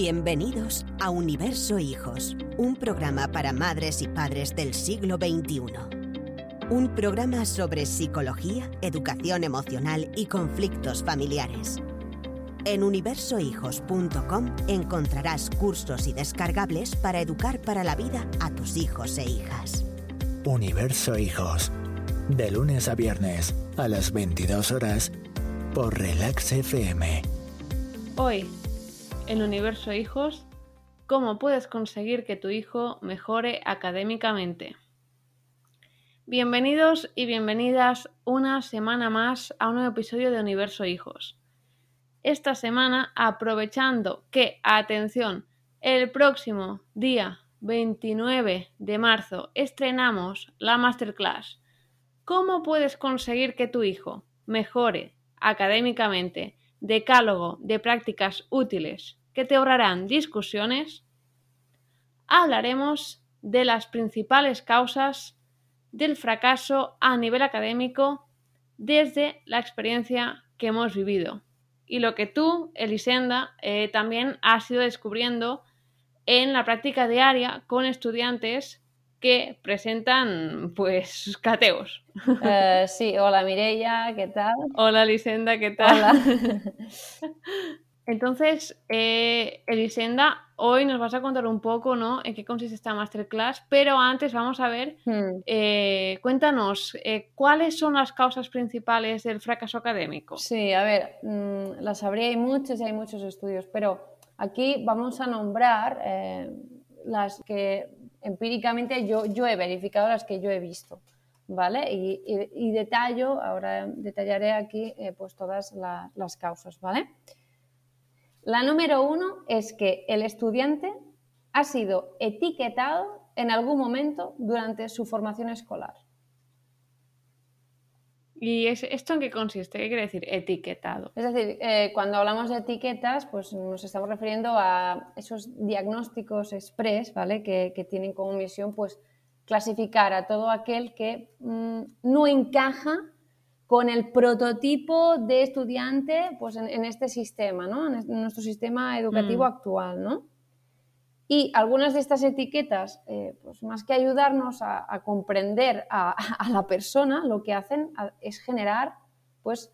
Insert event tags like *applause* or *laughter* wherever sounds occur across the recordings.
Bienvenidos a Universo Hijos, un programa para madres y padres del siglo XXI. Un programa sobre psicología, educación emocional y conflictos familiares. En universohijos.com encontrarás cursos y descargables para educar para la vida a tus hijos e hijas. Universo Hijos, de lunes a viernes a las 22 horas por Relax FM. Hoy, en Universo Hijos, ¿cómo puedes conseguir que tu hijo mejore académicamente? Bienvenidos y bienvenidas una semana más a un nuevo episodio de Universo Hijos. Esta semana, aprovechando que, atención, el próximo día 29 de marzo estrenamos la masterclass ¿Cómo puedes conseguir que tu hijo mejore académicamente? Decálogo de prácticas útiles que te ahorrarán discusiones, hablaremos de las principales causas del fracaso a nivel académico desde la experiencia que hemos vivido y lo que tú, Elisenda, eh, también has ido descubriendo en la práctica diaria con estudiantes que presentan pues cateos. Eh, sí, hola Mireia, ¿qué tal? Hola Elisenda, ¿qué tal? Hola. *laughs* Entonces, eh, Elisenda, hoy nos vas a contar un poco, ¿no? En qué consiste esta masterclass, pero antes vamos a ver, Hmm. eh, cuéntanos, eh, ¿cuáles son las causas principales del fracaso académico? Sí, a ver, mm, las habría hay muchas y hay muchos estudios, pero aquí vamos a nombrar las que empíricamente yo, yo he verificado, las que yo he visto, ¿vale? Y, y- detallo, ahora detallaré aquí eh, pues todas la- las causas, ¿vale? La número uno es que el estudiante ha sido etiquetado en algún momento durante su formación escolar. ¿Y es, esto en qué consiste? ¿Qué quiere decir etiquetado? Es decir, eh, cuando hablamos de etiquetas, pues nos estamos refiriendo a esos diagnósticos express, ¿vale? Que, que tienen como misión, pues, clasificar a todo aquel que mm, no encaja con el prototipo de estudiante, pues, en, en este sistema, ¿no? En nuestro sistema educativo Mm. actual, ¿no? Y algunas de estas etiquetas, eh, pues más que ayudarnos a, a comprender a, *laughs* a la persona, lo que hacen es generar pues,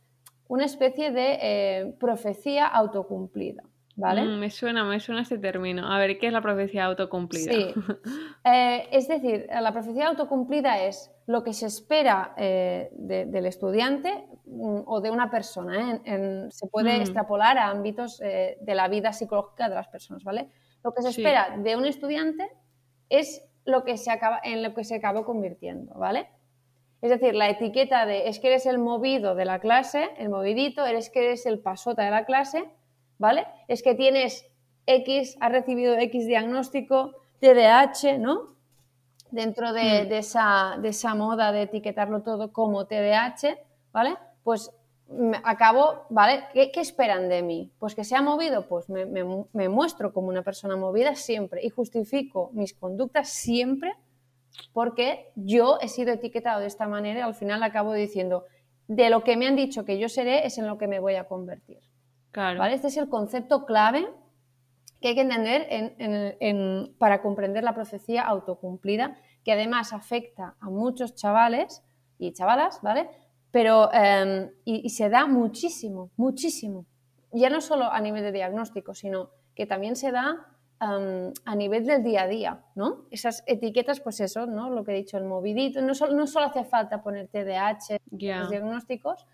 una especie de eh, profecía autocumplida. ¿Vale? Mm, me suena, me suena este término. A ver, ¿qué es la profecía autocumplida? Sí. *laughs* Eh, es decir, la profecía autocumplida es lo que se espera de- del estudiante mm, o de una persona. En- en- se puede Mm. extrapolar a ámbitos de la vida psicológica de las personas, ¿vale? Lo que se Sí. espera de un estudiante es lo que se acaba, en lo que se acabó convirtiendo, ¿vale? Es decir, la etiqueta de es que eres el movido de la clase, el movidito, eres que eres el pasota de la clase, ¿vale? Es que tienes X, has recibido X diagnóstico, TDAH, ¿no? Dentro de, Mm. de esa, de esa moda de etiquetarlo todo como TDAH, ¿vale? Pues acabo, ¿vale? ¿Qué, qué esperan de mí? Pues que sea movido, pues me, me- me muestro como una persona movida siempre y justifico mis conductas siempre porque yo he sido etiquetado de esta manera y al final acabo diciendo, de lo que me han dicho que yo seré es en lo que me voy a convertir. Claro. ¿vale? Este es el concepto clave que hay que entender en- en- en- para comprender la profecía autocumplida, que además afecta a muchos chavales y chavalas, ¿vale? Pero, eh, y, y se da muchísimo, muchísimo. Ya no solo a nivel de diagnóstico, sino que también se da am, a nivel del día a día, ¿no? Esas etiquetas, pues eso, ¿no? Lo que he dicho, el movidito, no solo, no solo hace falta poner TDAH, Ya. los diagnósticos,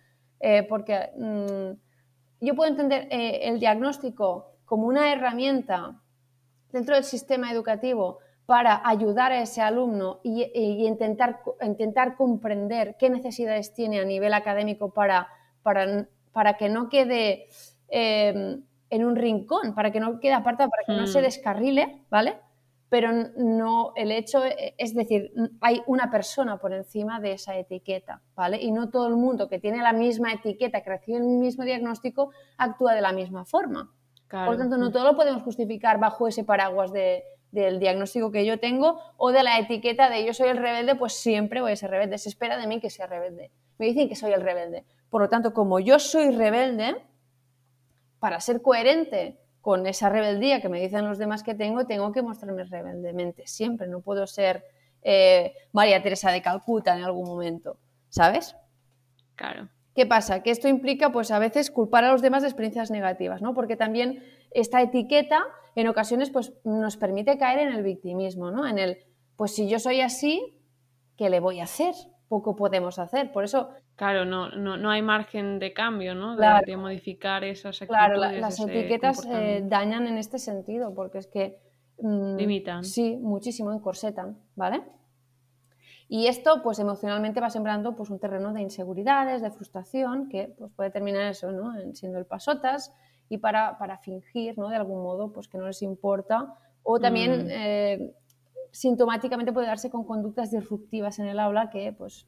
eh, porque mm, yo puedo entender eh, el diagnóstico como una herramienta dentro del sistema educativo para ayudar a ese alumno y, y intentar, intentar comprender qué necesidades tiene a nivel académico para, para, para que no quede eh, en un rincón, para que no quede apartado, para que no se Hmm. descarrile, ¿vale? Pero no, el hecho, eh, es decir, hay una persona por encima de esa etiqueta, ¿vale? Y no todo el mundo que tiene la misma etiqueta, que recibe el mismo diagnóstico, actúa de la misma forma. Claro. Por tanto, no todo lo podemos justificar bajo ese paraguas de, del diagnóstico que yo tengo o de la etiqueta de yo soy el rebelde, pues siempre voy a ser rebelde. Se espera de mí que sea rebelde. Me dicen que soy el rebelde. Por lo tanto, como yo soy rebelde, para ser coherente con esa rebeldía que me dicen los demás que tengo, tengo que mostrarme rebeldemente siempre. No puedo ser eh, María Teresa de Calcuta en algún momento, ¿sabes? Claro. ¿Qué pasa? Que esto implica, pues a veces, culpar a los demás de experiencias negativas, ¿no? Porque también esta etiqueta, en ocasiones, pues nos permite caer en el victimismo, ¿no? En el, pues si yo soy así, ¿qué le voy a hacer? Poco podemos hacer. Por eso Claro, no, no, no hay margen de cambio, ¿no? De, modificar esas actitudes. Claro, las etiquetas eh, dañan en este sentido, porque es que... Mm, Limitan. Sí, muchísimo, encorsetan, ¿vale? Y esto, pues emocionalmente va sembrando pues, un terreno de inseguridades, de frustración, que pues, puede terminar eso, ¿no? siendo el pasotas y para, para, fingir, ¿no? De algún modo, pues que no les importa. O también mm. eh, sintomáticamente puede darse con conductas disruptivas en el aula que, pues,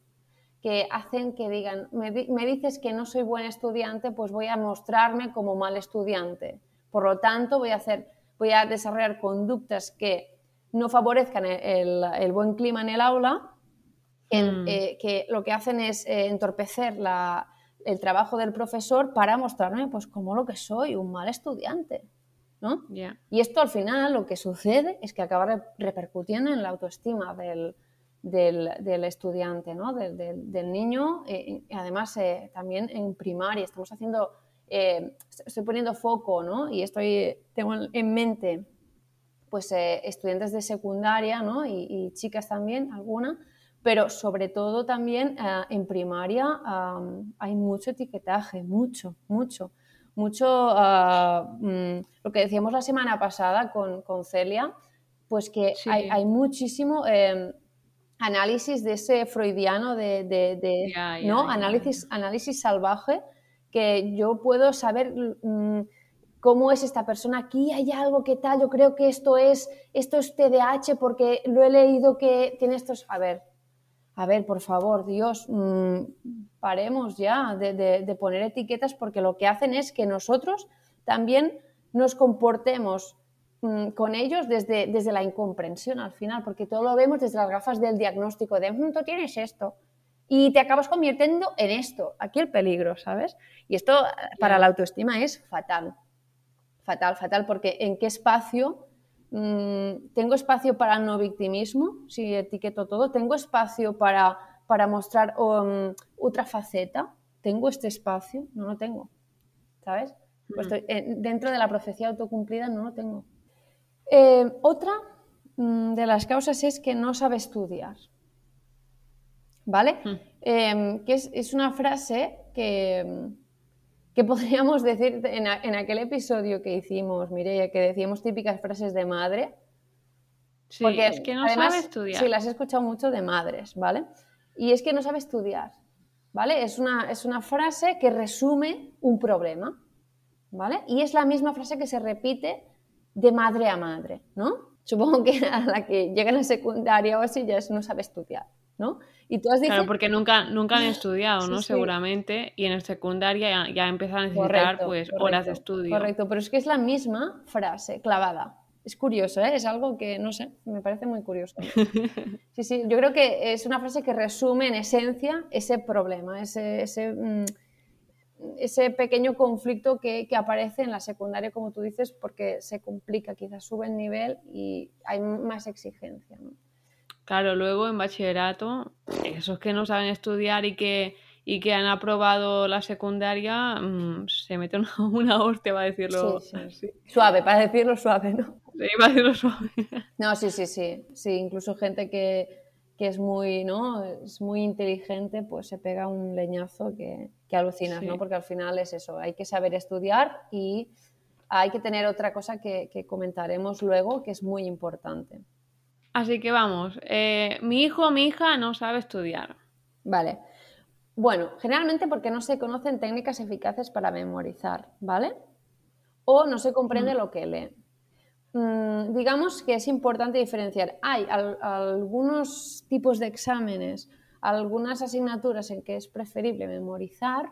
que hacen que digan, me, dices que no soy buen estudiante, pues voy a mostrarme como mal estudiante. Por lo tanto, voy a, hacer, voy a desarrollar conductas que no favorezcan el, buen clima en el aula, mm. eh, que lo que hacen es eh, entorpecer el trabajo del profesor para mostrarme pues como lo que soy, un mal estudiante. ¿no? Y esto al final lo que sucede es que acaba repercutiendo en la autoestima del, del, estudiante, ¿no? del, niño, eh, y además eh, también en primaria. Estamos haciendo, eh, estoy poniendo foco, ¿no? Y estoy, tengo en mente, pues, estudiantes de secundaria, ¿no? Y, chicas también, alguna, pero sobre todo también en primaria hay mucho etiquetaje, mucho, mucho. Mucho, ah, mm, lo que decíamos la semana pasada con, Celia, pues que hay, hay, muchísimo análisis de ese freudiano de, ¿no? análisis, análisis salvaje que yo puedo saber mm, cómo es esta persona aquí, hay algo que tal, yo creo que esto es, esto es TDAH porque lo he leído que tiene estos... A ver, a ver, por favor, Dios, mm, paremos ya de, de, poner etiquetas porque lo que hacen es que nosotros también nos comportemos Mm, con ellos desde, desde la incomprensión al final, porque todo lo vemos desde las gafas del diagnóstico de, mm, tú tienes esto, y te acabas convirtiendo en esto. Aquí el peligro, ¿sabes? Y esto eh, para la autoestima es fatal, fatal, fatal, porque ¿en qué espacio? Mm, ¿Tengo espacio para no victimismo? Si etiqueto todo, ¿tengo espacio para, para mostrar otra faceta? ¿Tengo este espacio? No lo tengo, ¿sabes? Pues dentro de la profecía autocumplida no lo tengo. Eh, otra mm, de las causas es que no sabe estudiar. ¿Vale? Em, que es, una frase que, que podríamos *laughs* decir en, aquel episodio que hicimos, Mireia, que decíamos típicas frases de madre. Sí, porque es que no sabe estudiar. Sí, las he escuchado mucho de madres, ¿vale? Y es que no sabe estudiar, ¿vale? Es una, es una frase que resume un problema, ¿vale? Y es la misma frase que se repite de madre a madre, ¿no? Supongo que *laughs* a la que llega a la secundaria o así ya no sabe estudiar, ¿no? Y tú has dicho... Claro, porque nunca, nunca han estudiado, ¿no? Seguramente, y en la secundaria ya, ya empiezan a necesitar pues horas de estudio. Correcto, pero es que es la misma frase clavada. Es curioso, ¿eh? Es algo que, no sé, me parece muy curioso. *laughs* Sí, sí, yo creo que es una frase que resume en esencia ese problema, ese, ese mm, ese pequeño conflicto que, aparece en la secundaria, como tú dices, porque se complica, quizás sube el nivel y hay más exigencia. Claro, luego en bachillerato, esos que no saben estudiar y que, y que han aprobado la secundaria, mm, se mete una, *laughs* una hostia, va a decirlo suave, para decirlo suave, ¿no? Sí, para decirlo suave. *laughs* No, sí, sí, sí, sí, incluso gente que, que es muy, ¿no? Es muy inteligente, pues se pega un leñazo que, que alucinas, ¿no? Porque al final es eso, hay que saber estudiar y hay que tener otra cosa que, comentaremos luego que es muy importante. Así que vamos, eh, mi hijo o mi hija no sabe estudiar. Vale. Bueno, generalmente porque no se conocen técnicas eficaces para memorizar, ¿vale? O no se comprende mm. lo que lee. Mm, digamos que es importante diferenciar. Hay algunos tipos de exámenes, algunas asignaturas en que es preferible memorizar,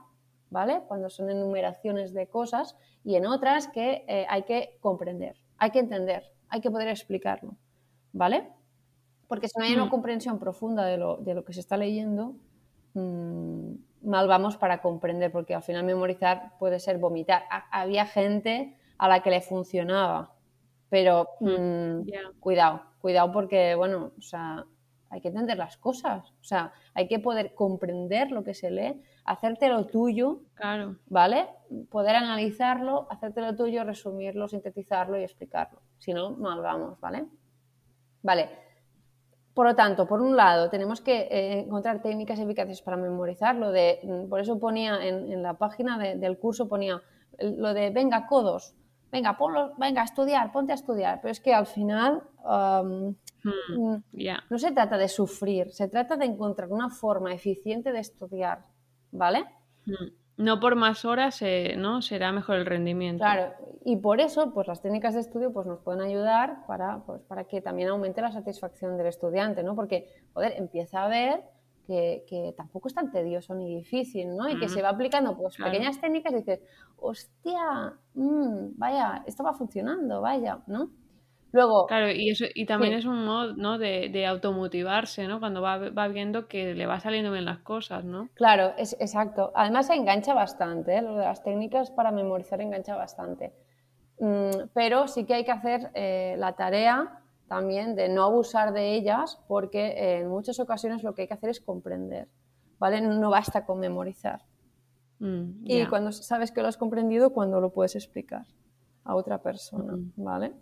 ¿vale? Cuando son enumeraciones de cosas, y en otras que eh, hay que comprender, hay que entender, hay que poder explicarlo, ¿vale? Porque si no hay una mm. comprensión profunda de lo, que se está leyendo, mm, mal vamos para comprender, porque al final memorizar puede ser vomitar. había gente a la que le funcionaba. Pero Mm, cuidado, cuidado porque, bueno, o sea, hay que entender las cosas. O sea, hay que poder comprender lo que se lee, hacértelo tuyo, Claro. ¿vale? Poder analizarlo, hacértelo tuyo, resumirlo, sintetizarlo y explicarlo. Si no, mal vamos, ¿vale? Vale. Por lo tanto, por un lado, tenemos que eh, encontrar técnicas eficaces para memorizar. Lo de, mm, por eso ponía en, en la página de- del curso, ponía lo de venga, codos, venga, ponlo, venga, a estudiar, ponte a estudiar. Pero es que al final am, Mm, no se trata de sufrir, se trata de encontrar una forma eficiente de estudiar, ¿vale? Mm. No por más horas, eh, ¿no? Será mejor el rendimiento. Claro, y por eso, pues las técnicas de estudio pues, nos pueden ayudar para, pues, para que también aumente la satisfacción del estudiante, ¿no? Porque, joder, empieza a ver que, que tampoco es tan tedioso ni difícil, ¿no? Y que Mm, se va aplicando pues claro. pequeñas técnicas y dices, hostia, mm, vaya, esto va funcionando, vaya, ¿no? Luego, Claro, y eso, y también Sí. es un modo, ¿no? De, de automotivarse, ¿no? Cuando va, va viendo que le va saliendo bien las cosas, ¿no? Claro, es exacto. Además engancha bastante, ¿eh? Lo de las técnicas para memorizar engancha bastante. Mm, pero sí que hay que hacer eh, la tarea también de no abusar de ellas porque eh, en muchas ocasiones lo que hay que hacer es comprender, ¿vale? No basta con memorizar. Mm, Y ya. cuando sabes que lo has comprendido, cuando lo puedes explicar a otra persona, Ujú. ¿vale?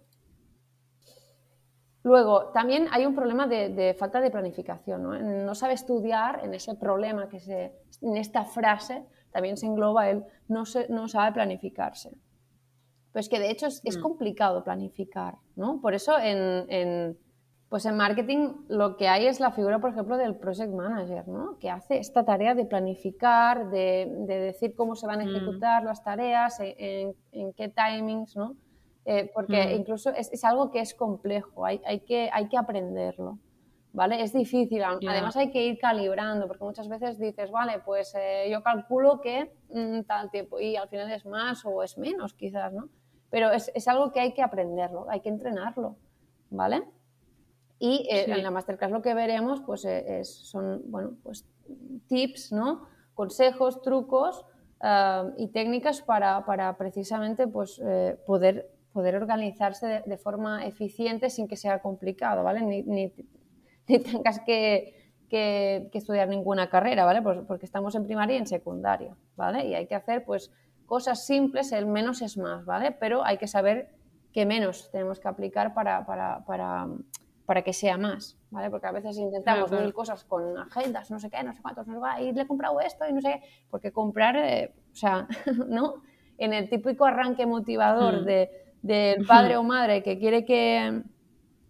Luego, también hay un problema de, de falta de planificación, ¿no? No sabe estudiar en ese problema que se, en esta frase también se engloba el no, se- no sabe planificarse. Pues que de hecho es, es Mm. complicado planificar, ¿no? Por eso en, en, pues en marketing lo que hay es la figura, por ejemplo, del project manager, ¿no? Que hace esta tarea de planificar, de, de decir cómo se van a Mm. ejecutar las tareas, en, en- en qué timings, ¿no? Eh, porque Mm. incluso es, es algo que es complejo, hay, hay, que, hay que aprenderlo, ¿vale? Es difícil, además hay que ir calibrando, porque muchas veces dices, vale, pues eh, yo calculo que mm, tal tiempo, y al final es más o es menos quizás, ¿no? Pero es, es algo que hay que aprenderlo, hay que entrenarlo, ¿vale? Y eh, Sí. en la masterclass lo que veremos pues, eh, es- son bueno, pues, tips, ¿no? consejos, trucos y técnicas para, para precisamente pues, eh, poder, poder organizarse de, de forma eficiente sin que sea complicado, ¿vale? Ni, ni- ni tengas que, que- que estudiar ninguna carrera, ¿vale? Pues- porque estamos en primaria y en secundaria, ¿vale? Y hay que hacer pues cosas simples, el menos es más, ¿vale? Pero hay que saber qué menos tenemos que aplicar para, para, para, para que sea más, ¿vale? Porque a veces intentamos Claro, claro. mil cosas con agendas, no sé qué, no sé cuántos, no sé cuál, y le he comprado esto y no sé qué, porque comprar, eh, o sea, *laughs* ¿no? En el típico arranque motivador Mm. de, del padre o madre que quiere que,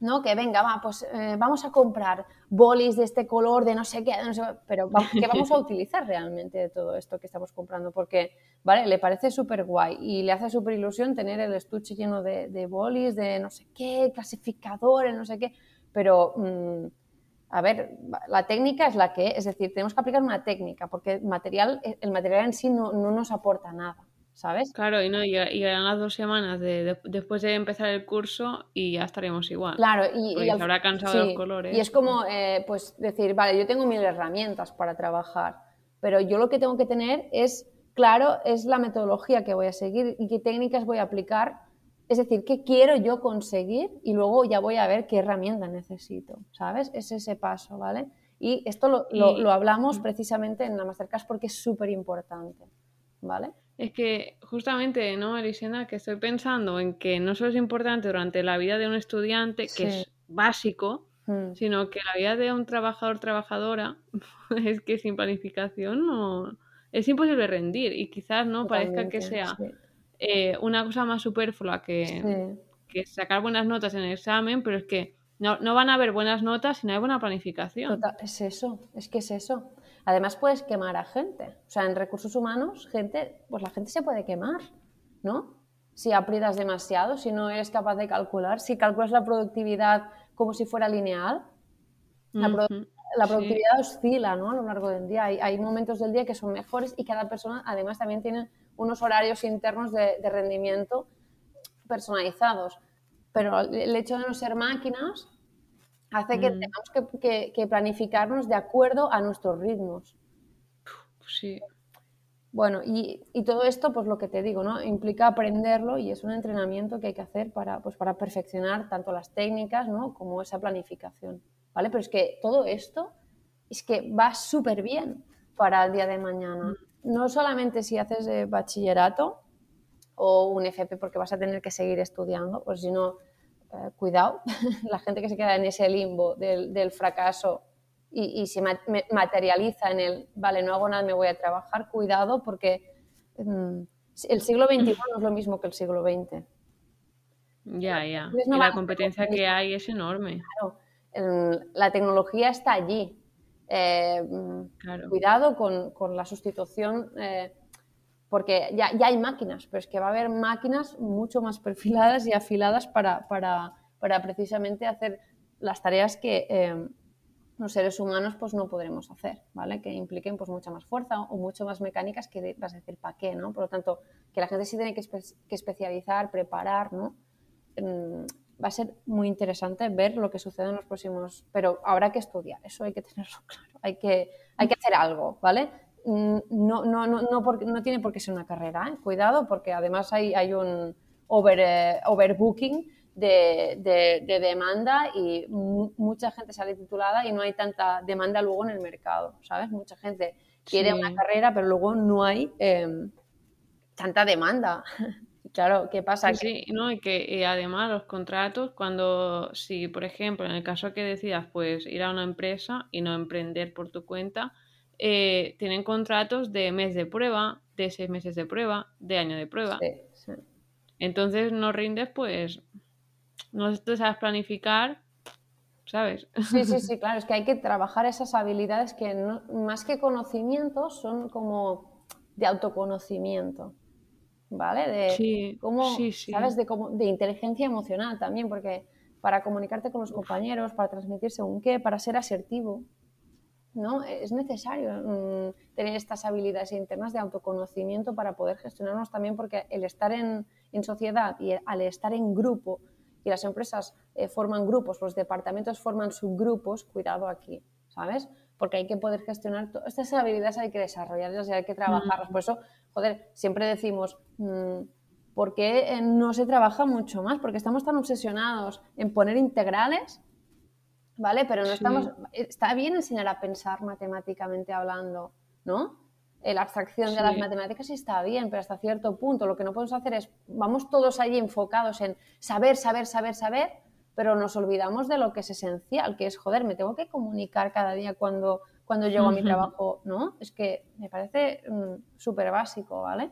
¿no? Que venga, va, pues eh, vamos a comprar bolis de este color, de no sé qué, no sé pero ¿qué vamos a *laughs* utilizar realmente de todo esto que estamos comprando? Porque, ¿vale? Le parece súper guay y le hace súper ilusión tener el estuche lleno de, de bolis, de no sé qué, clasificadores, no sé qué, pero... mm, a ver, la técnica es la que es, es decir, tenemos que aplicar una técnica, porque el material, el material en sí no, no nos aporta nada, ¿sabes? Claro, y no, y llegarán las dos semanas de, de- después de empezar el curso y ya estaremos igual. Claro, y, y al- se habrá cansado de los colores. Y es como, eh, pues, decir, vale, yo tengo mil herramientas para trabajar, pero yo lo que tengo que tener es, claro, es la metodología que voy a seguir y qué técnicas voy a aplicar. Es decir, qué quiero yo conseguir y luego ya voy a ver qué herramienta necesito, ¿sabes? Es ese paso, ¿vale? Y esto lo, lo- hablamos precisamente en la masterclass porque es súper importante, ¿vale? Es que justamente, ¿no, Elisenda? Que estoy pensando en que no solo es importante durante la vida de un estudiante, que Sí. es básico, Mm. sino que la vida de un trabajador trabajadora *laughs* es que sin planificación no es imposible rendir y quizás no parezca que sea sí, eh, una cosa más superflua que, sí. que sacar buenas notas en el examen, pero es que no, no van a haber buenas notas si no hay buena planificación. Total, es eso, es que es eso. Además puedes quemar a gente. O sea, en recursos humanos, gente, pues la gente se puede quemar, ¿no? Si aprietas demasiado, si no eres capaz de calcular, si calculas la productividad como si fuera lineal, la, produ- Sí. productividad oscila, ¿no? A lo largo del día. Hay, hay momentos del día que son mejores y cada persona además también tiene unos horarios internos de, de rendimiento personalizados. Pero el hecho de no ser máquinas hace que Mm. tengamos que, que- que planificarnos de acuerdo a nuestros ritmos. Sí. Bueno, y, todo esto, pues lo que te digo, ¿no? Implica aprenderlo y es un entrenamiento que hay que hacer para, pues, para perfeccionar tanto las técnicas, ¿no? Como esa planificación, ¿vale? Pero es que todo esto es que va súper bien para el día de mañana. Mm. No solamente si haces eh, bachillerato o un FP porque vas a tener que seguir estudiando, pues si no, eh, cuidado, *laughs* la gente que se queda en ese limbo del, del fracaso y, se materializa en el, vale, no hago nada, me voy a trabajar, cuidado porque mm, el siglo XXI no es lo mismo que el siglo XX. Ya, ya. y la competencia que hay es enorme. Claro, la tecnología está allí. Eh, mm, cuidado con, con, la sustitución, eh, porque ya, ya, hay máquinas, pero es que va a haber máquinas mucho más perfiladas y afiladas para, para, para precisamente hacer las tareas que, eh, los seres humanos pues no podremos hacer, ¿vale? Que impliquen pues mucha más fuerza o mucho más mecánicas que vas a decir, ¿para qué, no? Por lo tanto, que la gente se tiene que, especializar, preparar, ¿no? Mm, va a ser muy interesante ver lo que sucede en los próximos... Pero habrá que estudiar, eso hay que tenerlo *laughs* claro, hay que, hay que hacer algo, ¿vale? No, no, no, no, porque, no tiene por qué ser una carrera, ¿eh? Cuidado, porque además hay, hay un over, eh, overbooking de, demanda y mucha gente sale titulada y no hay tanta demanda luego en el mercado, ¿sabes? Mucha gente quiere una carrera, pero luego no hay em, tanta demanda. *laughs* claro, ¿qué pasa? Sí, no, y que además los contratos, cuando, si por ejemplo, en el caso que decidas, pues ir a una empresa y no emprender por tu cuenta, eh, tienen contratos de mes de prueba, de seis meses de prueba, de año de prueba. Entonces no rindes, pues no te sabes planificar, ¿sabes? Sí, sí, *laughs* sí, claro, es que hay que trabajar esas habilidades que más que conocimientos son como de autoconocimiento, ¿vale? De sí, cómo, ¿sabes? De, cómo, de inteligencia emocional también, porque para comunicarte con los compañeros, para transmitir según qué, para ser asertivo, ¿no? Es necesario mm, tener estas habilidades internas de autoconocimiento para poder gestionarnos también, porque el estar en, en sociedad y al estar en grupo y las empresas eh, forman grupos, los departamentos forman subgrupos, cuidado aquí, ¿sabes? Porque hay que poder gestionar todas estas habilidades, hay que desarrollarlas y hay que trabajarlas. Por eso, joder, siempre decimos, mm, ¿por qué eh, no se trabaja mucho más? Porque estamos tan obsesionados en poner integrales, ¿vale? Pero no estamos, está bien enseñar a pensar matemáticamente hablando, ¿no? la abstracción de las matemáticas está bien, pero hasta cierto punto lo que no podemos hacer es, vamos todos allí enfocados en saber, saber, saber, saber, pero nos olvidamos de lo que es esencial, que es, joder, me tengo que comunicar cada día cuando, cuando llego a mi trabajo, ¿no? Es que me parece mm, súper básico, ¿vale?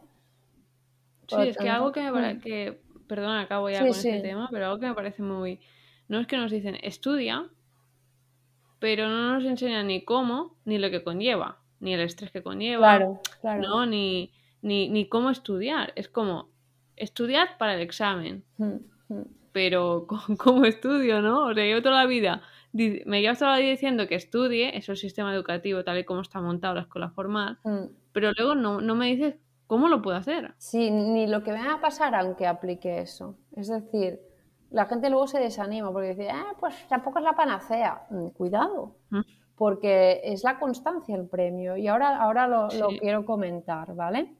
sí, es que algo que me parece, mm. que, perdona, acabo ya con este tema, pero algo que me parece muy, no es que nos dicen estudia, pero no nos enseñan ni cómo ni lo que conlleva ni el estrés que conlleva, ¿no? Ni, ni, cómo estudiar. Es como estudiar para el examen. Mm, mm. Pero *laughs* ¿cómo estudio, no? O sea, yo toda la vida, me llevo toda la vida diciendo que estudie, eso es el sistema educativo tal y como está montado la escuela formal, mm. pero luego no, no me dices cómo lo puedo hacer. Sí, ni lo que me va a pasar aunque aplique eso. Es decir, la gente luego se desanima porque dice, ah, pues tampoco es la panacea. Cuidado porque es la constancia el premio y ahora, ahora lo, quiero comentar, ¿vale?